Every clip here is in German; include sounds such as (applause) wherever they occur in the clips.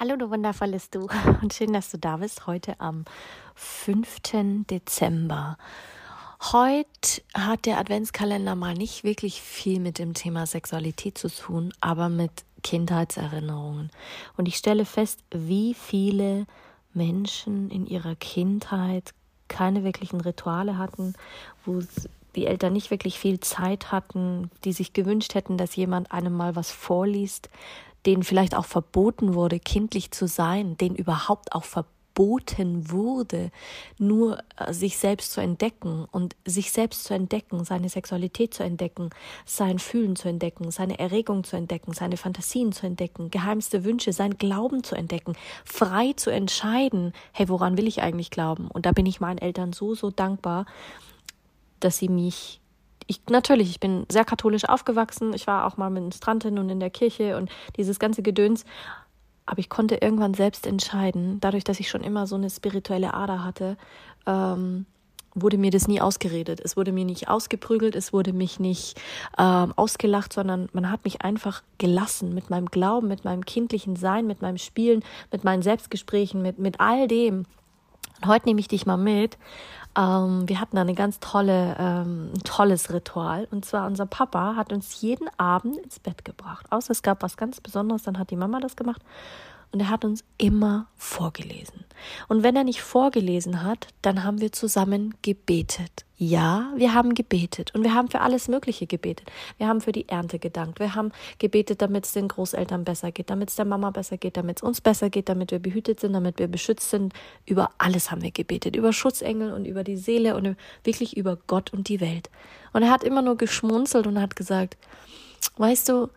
Hallo, du wundervolles Du (laughs) und schön, dass du da bist heute am 5. Dezember. Heute hat der Adventskalender mal nicht wirklich viel mit dem Thema Sexualität zu tun, aber mit Kindheitserinnerungen. Und ich stelle fest, wie viele Menschen in ihrer Kindheit keine wirklichen Rituale hatten, wo die Eltern nicht wirklich viel Zeit hatten, die sich gewünscht hätten, dass jemand einem mal was vorliest, denen vielleicht auch verboten wurde, kindlich zu sein, denen überhaupt auch verboten wurde, nur äh, sich selbst zu entdecken und sich selbst zu entdecken, seine Sexualität zu entdecken, sein Fühlen zu entdecken, seine Erregung zu entdecken, seine Fantasien zu entdecken, geheimste Wünsche, sein Glauben zu entdecken, frei zu entscheiden, hey, woran will ich eigentlich glauben? Und da bin ich meinen Eltern so, so dankbar, dass sie mich ich natürlich, ich bin sehr katholisch aufgewachsen. Ich war auch mal Ministrantin und in der Kirche und dieses ganze Gedöns. Aber ich konnte irgendwann selbst entscheiden, dadurch, dass ich schon immer so eine spirituelle Ader hatte, ähm, wurde mir das nie ausgeredet. Es wurde mir nicht ausgeprügelt, es wurde mich nicht ähm, ausgelacht, sondern man hat mich einfach gelassen mit meinem Glauben, mit meinem kindlichen Sein, mit meinem Spielen, mit meinen Selbstgesprächen, mit, mit all dem. Und heute nehme ich dich mal mit ähm, wir hatten eine ganz tolle, ähm, ein tolles Ritual. Und zwar unser Papa hat uns jeden Abend ins Bett gebracht. Außer es gab was ganz Besonderes, dann hat die Mama das gemacht und er hat uns immer vorgelesen. Und wenn er nicht vorgelesen hat, dann haben wir zusammen gebetet. Ja, wir haben gebetet und wir haben für alles Mögliche gebetet. Wir haben für die Ernte gedankt. Wir haben gebetet, damit es den Großeltern besser geht, damit es der Mama besser geht, damit es uns besser geht, damit wir behütet sind, damit wir beschützt sind. Über alles haben wir gebetet. Über Schutzengel und über die Seele und wirklich über Gott und die Welt. Und er hat immer nur geschmunzelt und hat gesagt, weißt du,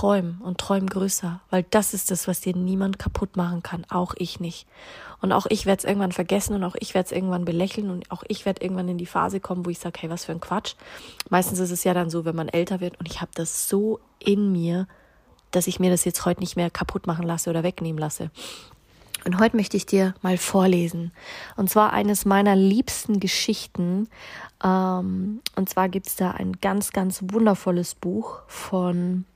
träum und träum größer, weil das ist das, was dir niemand kaputt machen kann, auch ich nicht. Und auch ich werde es irgendwann vergessen und auch ich werde es irgendwann belächeln und auch ich werde irgendwann in die Phase kommen, wo ich sage, hey, was für ein Quatsch. Meistens ist es ja dann so, wenn man älter wird und ich habe das so in mir, dass ich mir das jetzt heute nicht mehr kaputt machen lasse oder wegnehmen lasse. Und heute möchte ich dir mal vorlesen. Und zwar eines meiner liebsten Geschichten. Ähm, und zwar gibt es da ein ganz, ganz wundervolles Buch von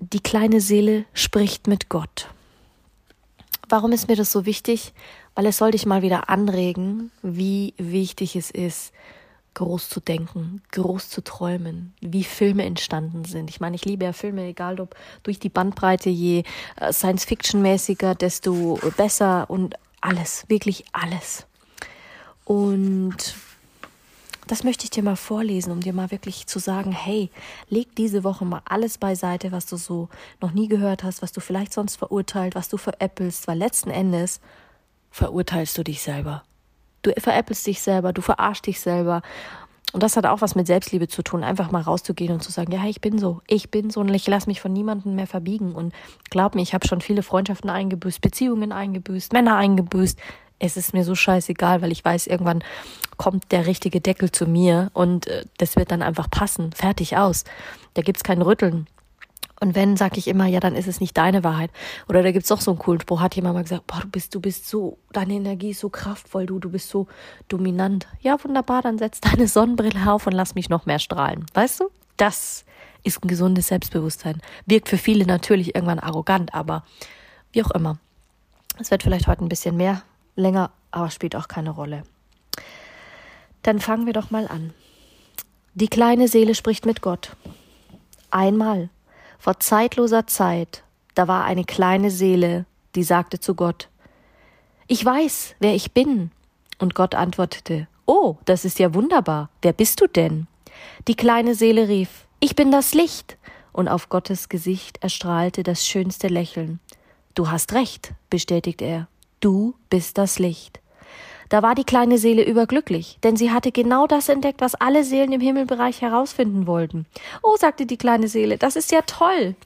die kleine Seele spricht mit Gott. Warum ist mir das so wichtig? Weil es soll dich mal wieder anregen, wie wichtig es ist, groß zu denken, groß zu träumen, wie Filme entstanden sind. Ich meine, ich liebe ja Filme, egal ob durch die Bandbreite, je äh, Science-Fiction-mäßiger, desto besser und alles, wirklich alles. Und das möchte ich dir mal vorlesen, um dir mal wirklich zu sagen, hey, leg diese Woche mal alles beiseite, was du so noch nie gehört hast, was du vielleicht sonst verurteilt, was du veräppelst, weil letzten Endes verurteilst du dich selber. Du veräppelst dich selber, du verarschst dich selber. Und das hat auch was mit Selbstliebe zu tun, einfach mal rauszugehen und zu sagen, ja, ich bin so, ich bin so und ich lasse mich von niemandem mehr verbiegen. Und glaub mir, ich habe schon viele Freundschaften eingebüßt, Beziehungen eingebüßt, Männer eingebüßt es ist mir so scheißegal, weil ich weiß, irgendwann kommt der richtige Deckel zu mir und äh, das wird dann einfach passen. Fertig aus. Da gibt's kein Rütteln. Und wenn, sag ich immer, ja, dann ist es nicht deine Wahrheit. Oder da gibt's doch so einen coolen Spruch, hat jemand mal gesagt, boah, du bist, du bist so, deine Energie ist so kraftvoll, du, du bist so dominant. Ja, wunderbar, dann setz deine Sonnenbrille auf und lass mich noch mehr strahlen. Weißt du? Das ist ein gesundes Selbstbewusstsein. Wirkt für viele natürlich irgendwann arrogant, aber wie auch immer. Es wird vielleicht heute ein bisschen mehr länger, aber spielt auch keine Rolle. Dann fangen wir doch mal an. Die kleine Seele spricht mit Gott. Einmal, vor zeitloser Zeit, da war eine kleine Seele, die sagte zu Gott, Ich weiß, wer ich bin. Und Gott antwortete, Oh, das ist ja wunderbar. Wer bist du denn? Die kleine Seele rief, Ich bin das Licht. Und auf Gottes Gesicht erstrahlte das schönste Lächeln. Du hast recht, bestätigte er. Du bist das Licht. Da war die kleine Seele überglücklich, denn sie hatte genau das entdeckt, was alle Seelen im Himmelbereich herausfinden wollten. Oh, sagte die kleine Seele, das ist ja toll.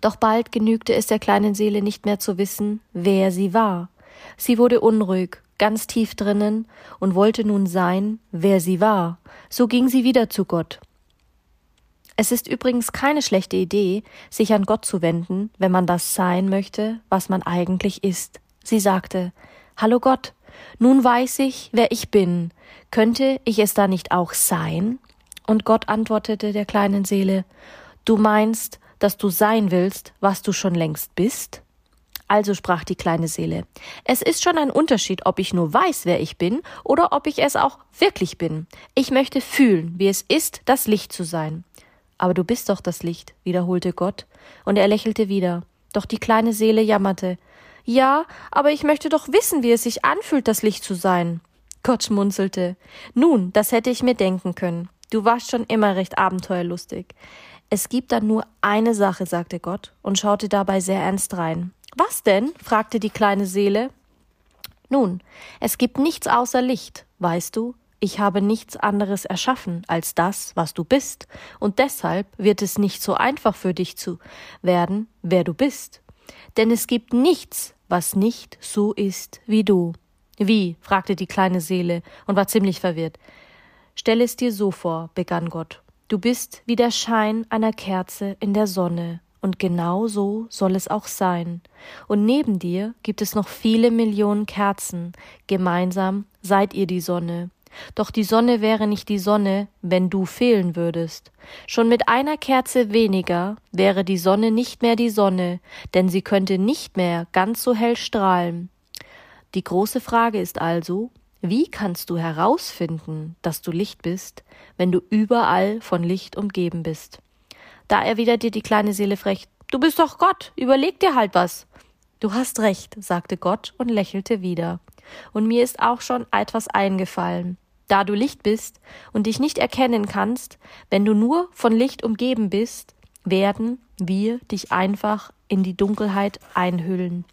Doch bald genügte es der kleinen Seele nicht mehr zu wissen, wer sie war. Sie wurde unruhig, ganz tief drinnen, und wollte nun sein, wer sie war. So ging sie wieder zu Gott. Es ist übrigens keine schlechte Idee, sich an Gott zu wenden, wenn man das sein möchte, was man eigentlich ist. Sie sagte Hallo Gott, nun weiß ich, wer ich bin. Könnte ich es da nicht auch sein? Und Gott antwortete der kleinen Seele Du meinst, dass du sein willst, was du schon längst bist? Also sprach die kleine Seele, es ist schon ein Unterschied, ob ich nur weiß, wer ich bin, oder ob ich es auch wirklich bin. Ich möchte fühlen, wie es ist, das Licht zu sein. Aber du bist doch das Licht, wiederholte Gott, und er lächelte wieder. Doch die kleine Seele jammerte. Ja, aber ich möchte doch wissen, wie es sich anfühlt, das Licht zu sein. Gott schmunzelte. Nun, das hätte ich mir denken können. Du warst schon immer recht abenteuerlustig. Es gibt dann nur eine Sache, sagte Gott und schaute dabei sehr ernst rein. Was denn? fragte die kleine Seele. Nun, es gibt nichts außer Licht, weißt du? Ich habe nichts anderes erschaffen als das, was du bist, und deshalb wird es nicht so einfach für dich zu werden, wer du bist. Denn es gibt nichts, was nicht so ist wie du. Wie? fragte die kleine Seele und war ziemlich verwirrt. Stell es dir so vor, begann Gott. Du bist wie der Schein einer Kerze in der Sonne, und genau so soll es auch sein. Und neben dir gibt es noch viele Millionen Kerzen, gemeinsam seid ihr die Sonne. Doch die Sonne wäre nicht die Sonne, wenn du fehlen würdest. Schon mit einer Kerze weniger wäre die Sonne nicht mehr die Sonne, denn sie könnte nicht mehr ganz so hell strahlen. Die große Frage ist also, wie kannst du herausfinden, dass du Licht bist, wenn du überall von Licht umgeben bist? Da erwiderte die kleine Seele frech, du bist doch Gott, überleg dir halt was. Du hast recht, sagte Gott und lächelte wieder. Und mir ist auch schon etwas eingefallen. Da du Licht bist und dich nicht erkennen kannst, wenn du nur von Licht umgeben bist, werden wir dich einfach in die Dunkelheit einhüllen.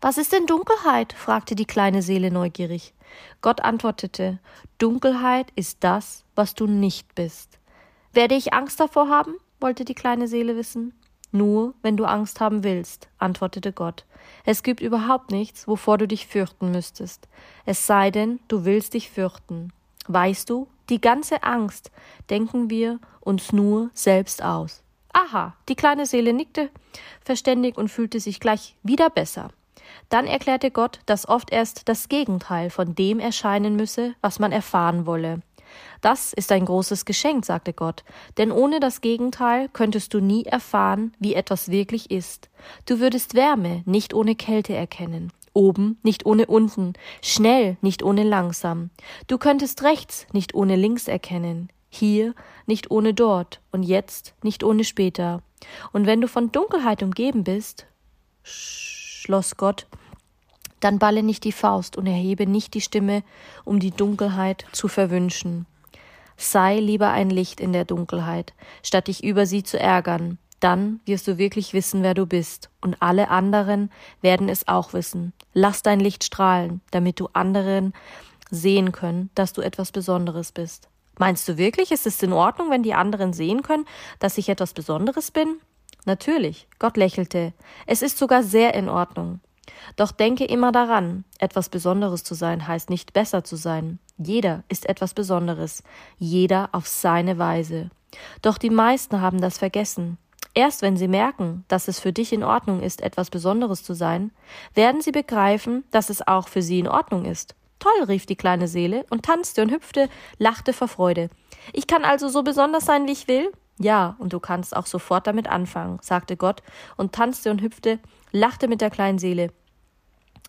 Was ist denn Dunkelheit? fragte die kleine Seele neugierig. Gott antwortete Dunkelheit ist das, was du nicht bist. Werde ich Angst davor haben? wollte die kleine Seele wissen. Nur, wenn du Angst haben willst, antwortete Gott. Es gibt überhaupt nichts, wovor du dich fürchten müsstest. Es sei denn, du willst dich fürchten. Weißt du, die ganze Angst denken wir uns nur selbst aus. Aha, die kleine Seele nickte verständig und fühlte sich gleich wieder besser. Dann erklärte Gott, dass oft erst das Gegenteil von dem erscheinen müsse, was man erfahren wolle. Das ist ein großes Geschenk, sagte Gott, denn ohne das Gegenteil könntest du nie erfahren, wie etwas wirklich ist. Du würdest Wärme nicht ohne Kälte erkennen, oben nicht ohne unten, schnell nicht ohne langsam. Du könntest rechts nicht ohne links erkennen, hier nicht ohne dort und jetzt nicht ohne später. Und wenn du von Dunkelheit umgeben bist, schloss Gott, dann balle nicht die Faust und erhebe nicht die Stimme, um die Dunkelheit zu verwünschen. Sei lieber ein Licht in der Dunkelheit, statt dich über sie zu ärgern. Dann wirst du wirklich wissen, wer du bist, und alle anderen werden es auch wissen. Lass dein Licht strahlen, damit du anderen sehen können, dass du etwas Besonderes bist. Meinst du wirklich, ist es in Ordnung, wenn die anderen sehen können, dass ich etwas Besonderes bin? Natürlich, Gott lächelte. Es ist sogar sehr in Ordnung. Doch denke immer daran, etwas Besonderes zu sein heißt nicht besser zu sein. Jeder ist etwas Besonderes, jeder auf seine Weise. Doch die meisten haben das vergessen. Erst wenn sie merken, dass es für dich in Ordnung ist, etwas Besonderes zu sein, werden sie begreifen, dass es auch für sie in Ordnung ist. Toll, rief die kleine Seele und tanzte und hüpfte, lachte vor Freude. Ich kann also so besonders sein, wie ich will? Ja, und du kannst auch sofort damit anfangen, sagte Gott und tanzte und hüpfte, lachte mit der kleinen Seele.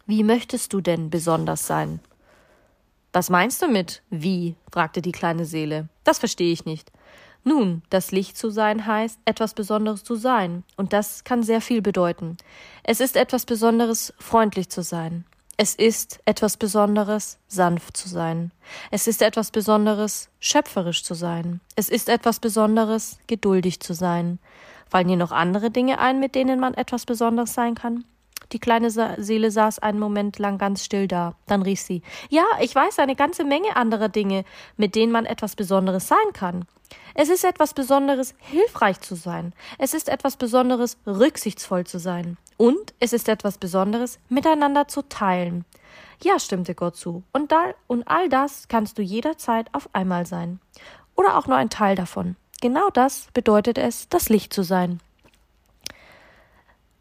Wie möchtest du denn besonders sein? Was meinst du mit wie? fragte die kleine Seele. Das verstehe ich nicht. Nun, das Licht zu sein heißt, etwas Besonderes zu sein, und das kann sehr viel bedeuten. Es ist etwas Besonderes, freundlich zu sein. Es ist etwas Besonderes, sanft zu sein. Es ist etwas Besonderes, schöpferisch zu sein. Es ist etwas Besonderes, geduldig zu sein. Fallen dir noch andere Dinge ein, mit denen man etwas Besonderes sein kann? Die kleine Seele saß einen Moment lang ganz still da. Dann rief sie Ja, ich weiß eine ganze Menge anderer Dinge, mit denen man etwas Besonderes sein kann. Es ist etwas Besonderes, hilfreich zu sein. Es ist etwas Besonderes, rücksichtsvoll zu sein. Und es ist etwas Besonderes, miteinander zu teilen. Ja, stimmte Gott zu. Und, da, und all das kannst du jederzeit auf einmal sein. Oder auch nur ein Teil davon. Genau das bedeutet es, das Licht zu sein.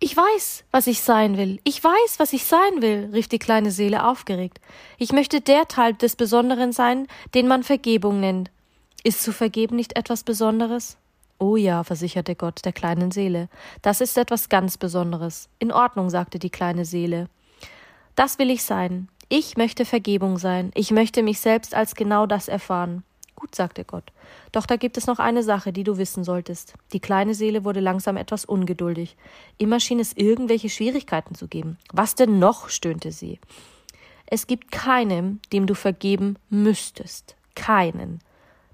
Ich weiß, was ich sein will. Ich weiß, was ich sein will, rief die kleine Seele aufgeregt. Ich möchte der Teil des Besonderen sein, den man Vergebung nennt. Ist zu vergeben nicht etwas Besonderes? Oh ja, versicherte Gott der kleinen Seele. Das ist etwas ganz Besonderes. In Ordnung, sagte die kleine Seele. Das will ich sein. Ich möchte Vergebung sein. Ich möchte mich selbst als genau das erfahren. Gut, sagte Gott. Doch da gibt es noch eine Sache, die du wissen solltest. Die kleine Seele wurde langsam etwas ungeduldig. Immer schien es irgendwelche Schwierigkeiten zu geben. Was denn noch? stöhnte sie. Es gibt keinem, dem du vergeben müsstest. Keinen.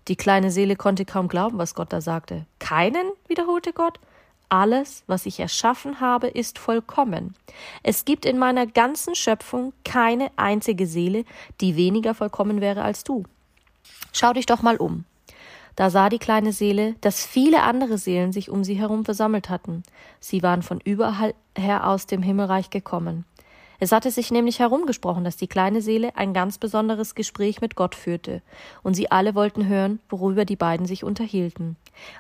Die kleine Seele konnte kaum glauben, was Gott da sagte. Keinen? wiederholte Gott. Alles, was ich erschaffen habe, ist vollkommen. Es gibt in meiner ganzen Schöpfung keine einzige Seele, die weniger vollkommen wäre als du. Schau dich doch mal um. Da sah die kleine Seele, dass viele andere Seelen sich um sie herum versammelt hatten. Sie waren von überall her aus dem Himmelreich gekommen. Es hatte sich nämlich herumgesprochen, dass die kleine Seele ein ganz besonderes Gespräch mit Gott führte, und sie alle wollten hören, worüber die beiden sich unterhielten.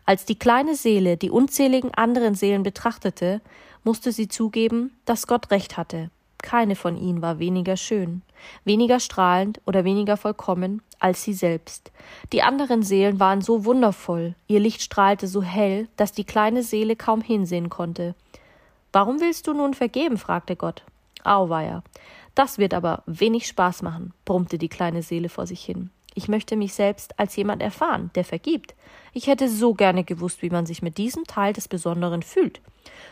Als die kleine Seele die unzähligen anderen Seelen betrachtete, musste sie zugeben, dass Gott recht hatte. Keine von ihnen war weniger schön, weniger strahlend oder weniger vollkommen als sie selbst. Die anderen Seelen waren so wundervoll, ihr Licht strahlte so hell, dass die kleine Seele kaum hinsehen konnte. Warum willst du nun vergeben? fragte Gott. Auweia. Das wird aber wenig Spaß machen, brummte die kleine Seele vor sich hin. Ich möchte mich selbst als jemand erfahren, der vergibt. Ich hätte so gerne gewusst, wie man sich mit diesem Teil des Besonderen fühlt.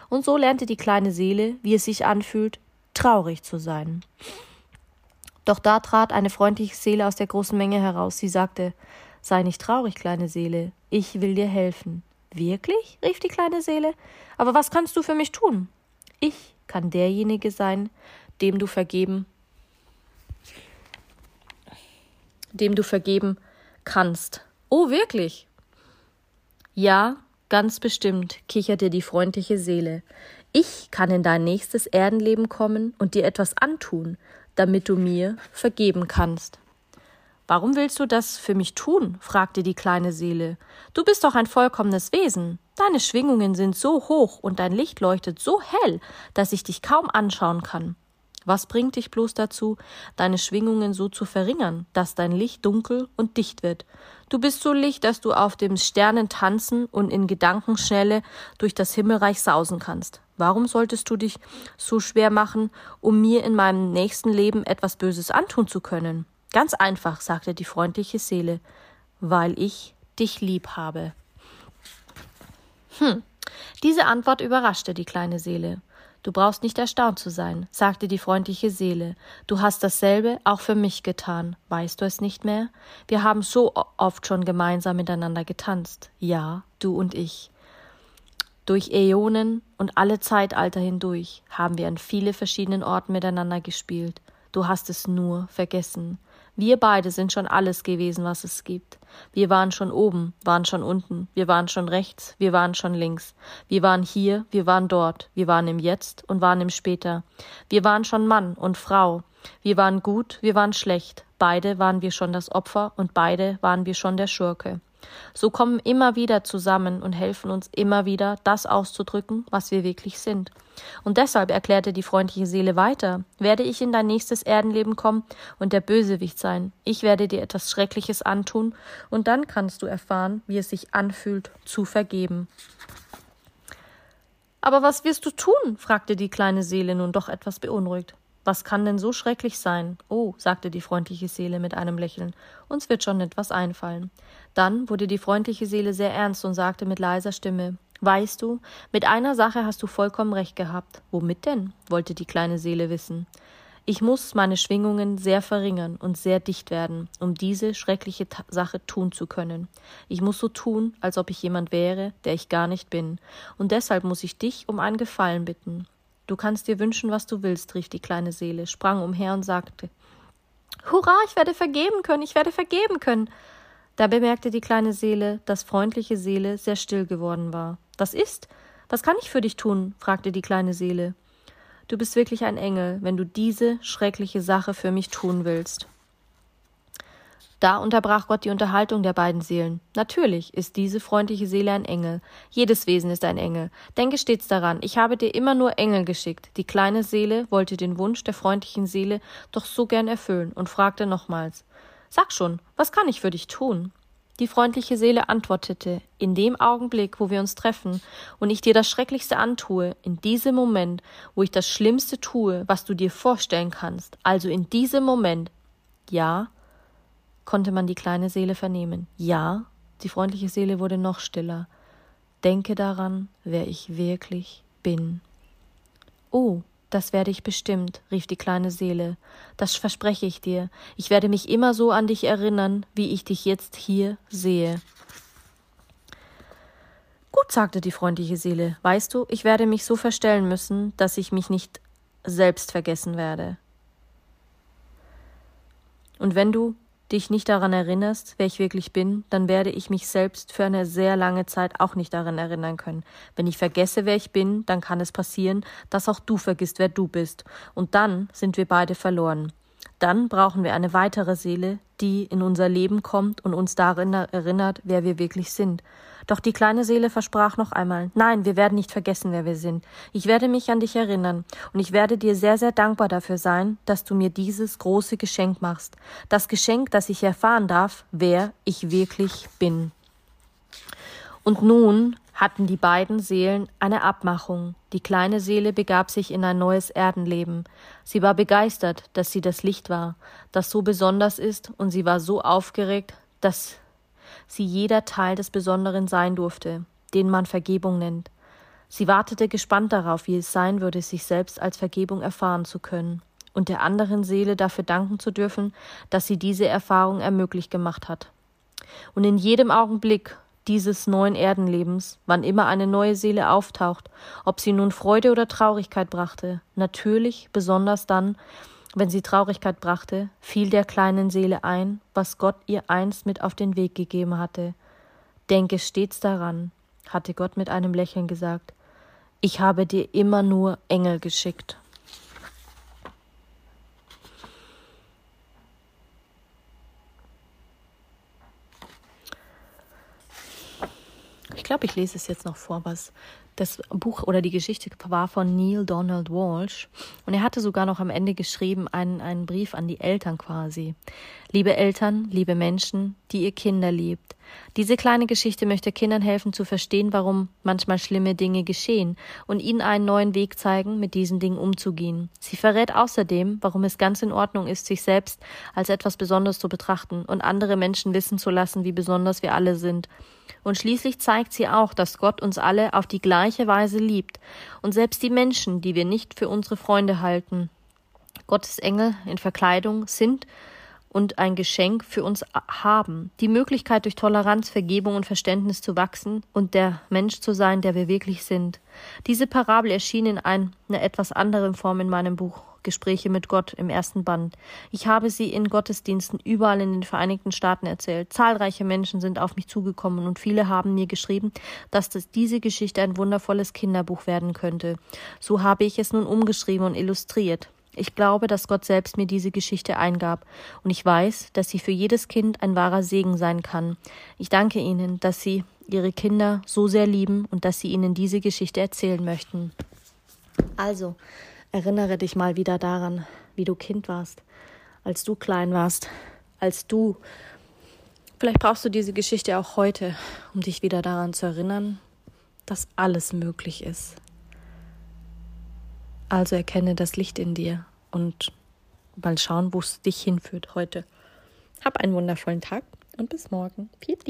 Und so lernte die kleine Seele, wie es sich anfühlt, traurig zu sein. Doch da trat eine freundliche Seele aus der großen Menge heraus. Sie sagte Sei nicht traurig, kleine Seele, ich will dir helfen. Wirklich? rief die kleine Seele. Aber was kannst du für mich tun? Ich kann derjenige sein, dem du vergeben, dem du vergeben kannst. Oh, wirklich? Ja, ganz bestimmt, kicherte die freundliche Seele. Ich kann in dein nächstes Erdenleben kommen und dir etwas antun, damit du mir vergeben kannst. Warum willst du das für mich tun? fragte die kleine Seele. Du bist doch ein vollkommenes Wesen. Deine Schwingungen sind so hoch und dein Licht leuchtet so hell, dass ich dich kaum anschauen kann. Was bringt dich bloß dazu, deine Schwingungen so zu verringern, dass dein Licht dunkel und dicht wird? Du bist so licht, dass du auf dem Sternen tanzen und in Gedankenschnelle durch das Himmelreich sausen kannst. Warum solltest du dich so schwer machen, um mir in meinem nächsten Leben etwas Böses antun zu können? Ganz einfach, sagte die freundliche Seele, weil ich dich lieb habe. Hm. Diese Antwort überraschte die kleine Seele. Du brauchst nicht erstaunt zu sein, sagte die freundliche Seele. Du hast dasselbe auch für mich getan. Weißt du es nicht mehr? Wir haben so oft schon gemeinsam miteinander getanzt. Ja, du und ich. Durch Äonen und alle Zeitalter hindurch haben wir an viele verschiedenen Orten miteinander gespielt. Du hast es nur vergessen. Wir beide sind schon alles gewesen, was es gibt. Wir waren schon oben, waren schon unten, wir waren schon rechts, wir waren schon links. Wir waren hier, wir waren dort, wir waren im Jetzt und waren im Später. Wir waren schon Mann und Frau. Wir waren gut, wir waren schlecht. Beide waren wir schon das Opfer und beide waren wir schon der Schurke. So kommen immer wieder zusammen und helfen uns immer wieder, das auszudrücken, was wir wirklich sind. Und deshalb erklärte die freundliche Seele weiter, werde ich in dein nächstes Erdenleben kommen und der Bösewicht sein. Ich werde dir etwas Schreckliches antun, und dann kannst du erfahren, wie es sich anfühlt, zu vergeben. Aber was wirst du tun? fragte die kleine Seele nun doch etwas beunruhigt. Was kann denn so schrecklich sein? Oh, sagte die freundliche Seele mit einem Lächeln, uns wird schon etwas einfallen. Dann wurde die freundliche Seele sehr ernst und sagte mit leiser Stimme Weißt du, mit einer Sache hast du vollkommen recht gehabt. Womit denn? wollte die kleine Seele wissen. Ich muss meine Schwingungen sehr verringern und sehr dicht werden, um diese schreckliche Ta Sache tun zu können. Ich muss so tun, als ob ich jemand wäre, der ich gar nicht bin, und deshalb muss ich dich um einen Gefallen bitten. Du kannst dir wünschen, was du willst, rief die kleine Seele, sprang umher und sagte Hurra, ich werde vergeben können, ich werde vergeben können. Da bemerkte die kleine Seele, dass freundliche Seele sehr still geworden war. Was ist? Was kann ich für dich tun? fragte die kleine Seele. Du bist wirklich ein Engel, wenn du diese schreckliche Sache für mich tun willst. Da unterbrach Gott die Unterhaltung der beiden Seelen. Natürlich ist diese freundliche Seele ein Engel. Jedes Wesen ist ein Engel. Denke stets daran, ich habe dir immer nur Engel geschickt. Die kleine Seele wollte den Wunsch der freundlichen Seele doch so gern erfüllen und fragte nochmals Sag schon, was kann ich für dich tun? Die freundliche Seele antwortete In dem Augenblick, wo wir uns treffen und ich dir das Schrecklichste antue, in diesem Moment, wo ich das Schlimmste tue, was du dir vorstellen kannst, also in diesem Moment, ja, konnte man die kleine Seele vernehmen. Ja, die freundliche Seele wurde noch stiller. Denke daran, wer ich wirklich bin. Oh, das werde ich bestimmt, rief die kleine Seele. Das verspreche ich dir. Ich werde mich immer so an dich erinnern, wie ich dich jetzt hier sehe. Gut, sagte die freundliche Seele. Weißt du, ich werde mich so verstellen müssen, dass ich mich nicht selbst vergessen werde. Und wenn du dich nicht daran erinnerst, wer ich wirklich bin, dann werde ich mich selbst für eine sehr lange Zeit auch nicht daran erinnern können. Wenn ich vergesse, wer ich bin, dann kann es passieren, dass auch du vergisst, wer du bist. Und dann sind wir beide verloren. Dann brauchen wir eine weitere Seele, die in unser Leben kommt und uns darin erinnert, wer wir wirklich sind. Doch die kleine Seele versprach noch einmal Nein, wir werden nicht vergessen, wer wir sind. Ich werde mich an dich erinnern, und ich werde dir sehr, sehr dankbar dafür sein, dass du mir dieses große Geschenk machst. Das Geschenk, dass ich erfahren darf, wer ich wirklich bin. Und nun hatten die beiden Seelen eine Abmachung. Die kleine Seele begab sich in ein neues Erdenleben. Sie war begeistert, dass sie das Licht war, das so besonders ist, und sie war so aufgeregt, dass sie jeder Teil des Besonderen sein durfte, den man Vergebung nennt. Sie wartete gespannt darauf, wie es sein würde, sich selbst als Vergebung erfahren zu können und der anderen Seele dafür danken zu dürfen, dass sie diese Erfahrung ermöglicht gemacht hat. Und in jedem Augenblick dieses neuen Erdenlebens, wann immer eine neue Seele auftaucht, ob sie nun Freude oder Traurigkeit brachte, natürlich besonders dann, wenn sie Traurigkeit brachte, fiel der kleinen Seele ein, was Gott ihr einst mit auf den Weg gegeben hatte. Denke stets daran, hatte Gott mit einem Lächeln gesagt, ich habe dir immer nur Engel geschickt. Glaube, ich lese es jetzt noch vor, was das Buch oder die Geschichte war von Neil Donald Walsh und er hatte sogar noch am Ende geschrieben einen, einen Brief an die Eltern quasi. Liebe Eltern, liebe Menschen, die ihr Kinder liebt. Diese kleine Geschichte möchte Kindern helfen zu verstehen, warum manchmal schlimme Dinge geschehen und ihnen einen neuen Weg zeigen, mit diesen Dingen umzugehen. Sie verrät außerdem, warum es ganz in Ordnung ist, sich selbst als etwas Besonderes zu betrachten und andere Menschen wissen zu lassen, wie besonders wir alle sind. Und schließlich zeigt sie auch, dass Gott uns alle auf die gleiche Weise liebt und selbst die Menschen, die wir nicht für unsere Freunde halten. Gottes Engel in Verkleidung sind und ein Geschenk für uns haben, die Möglichkeit durch Toleranz, Vergebung und Verständnis zu wachsen und der Mensch zu sein, der wir wirklich sind. Diese Parabel erschien in einer etwas anderen Form in meinem Buch Gespräche mit Gott im ersten Band. Ich habe sie in Gottesdiensten überall in den Vereinigten Staaten erzählt. Zahlreiche Menschen sind auf mich zugekommen und viele haben mir geschrieben, dass das, diese Geschichte ein wundervolles Kinderbuch werden könnte. So habe ich es nun umgeschrieben und illustriert. Ich glaube, dass Gott selbst mir diese Geschichte eingab, und ich weiß, dass sie für jedes Kind ein wahrer Segen sein kann. Ich danke Ihnen, dass Sie Ihre Kinder so sehr lieben und dass Sie ihnen diese Geschichte erzählen möchten. Also, erinnere dich mal wieder daran, wie du Kind warst, als du klein warst, als du. Vielleicht brauchst du diese Geschichte auch heute, um dich wieder daran zu erinnern, dass alles möglich ist. Also erkenne das Licht in dir und mal schauen, wo es dich hinführt heute. Hab einen wundervollen Tag und bis morgen. Viert